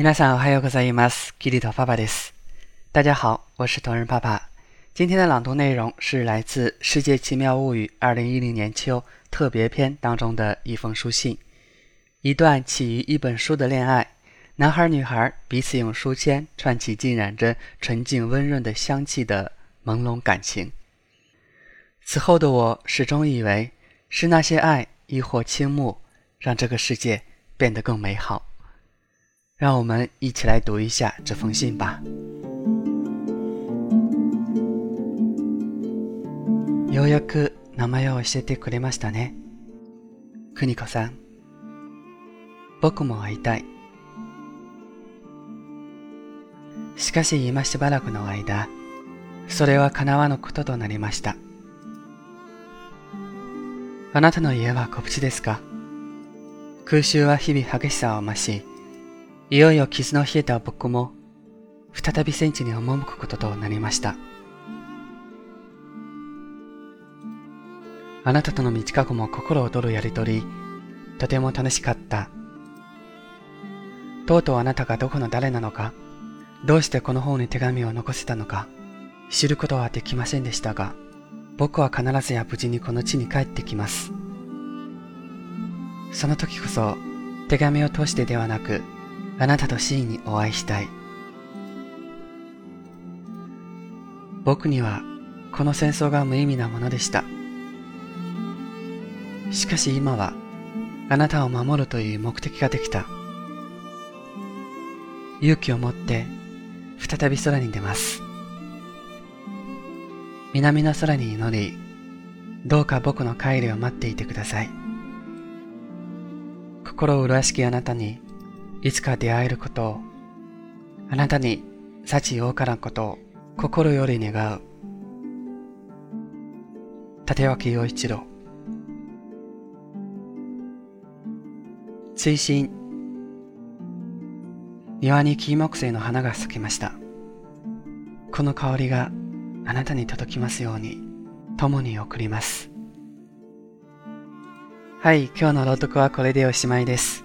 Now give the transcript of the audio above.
皆さんおはようございます。キリト爸爸です。大家好，我是同人爸爸。今天的朗读内容是来自《世界奇妙物语》二零一零年秋特别篇当中的一封书信，一段起于一本书的恋爱。男孩女孩彼此用书签串起浸染着纯净温润的香气的朦胧感情。此后的我始终以为是那些爱亦或倾慕，让这个世界变得更美好。 让我们一起来读一下这封信吧。ようやく名前を教えてくれましたね。邦子さん。僕も会いたい。しかし今しばらくの間、それは叶わぬこととなりました。あなたの家は小淵ですか？空襲は日々激しさを増し、いよいよ傷の冷えた僕も、再び戦地に赴くこととなりました。あなたとの道かごも心躍るやりとり、とても楽しかった。とうとうあなたがどこの誰なのか、どうしてこの方に手紙を残せたのか、知ることはできませんでしたが、僕は必ずや無事にこの地に帰ってきます。その時こそ、手紙を通してではなく、あなたと真にお会いしたい。僕にはこの戦争が無意味なものでした。しかし今はあなたを守るという目的ができた。勇気を持って再び空に出ます。南の空に祈り、どうか僕の帰りを待っていてください。心を麗しきあなたにいつか出会えること、あなたに幸多からんことを心より願う。立脇陽一郎追伸庭にキーモクセイの花が咲きました。この香りがあなたに届きますように、共に送ります。はい、今日の朗読はこれでおしまいです。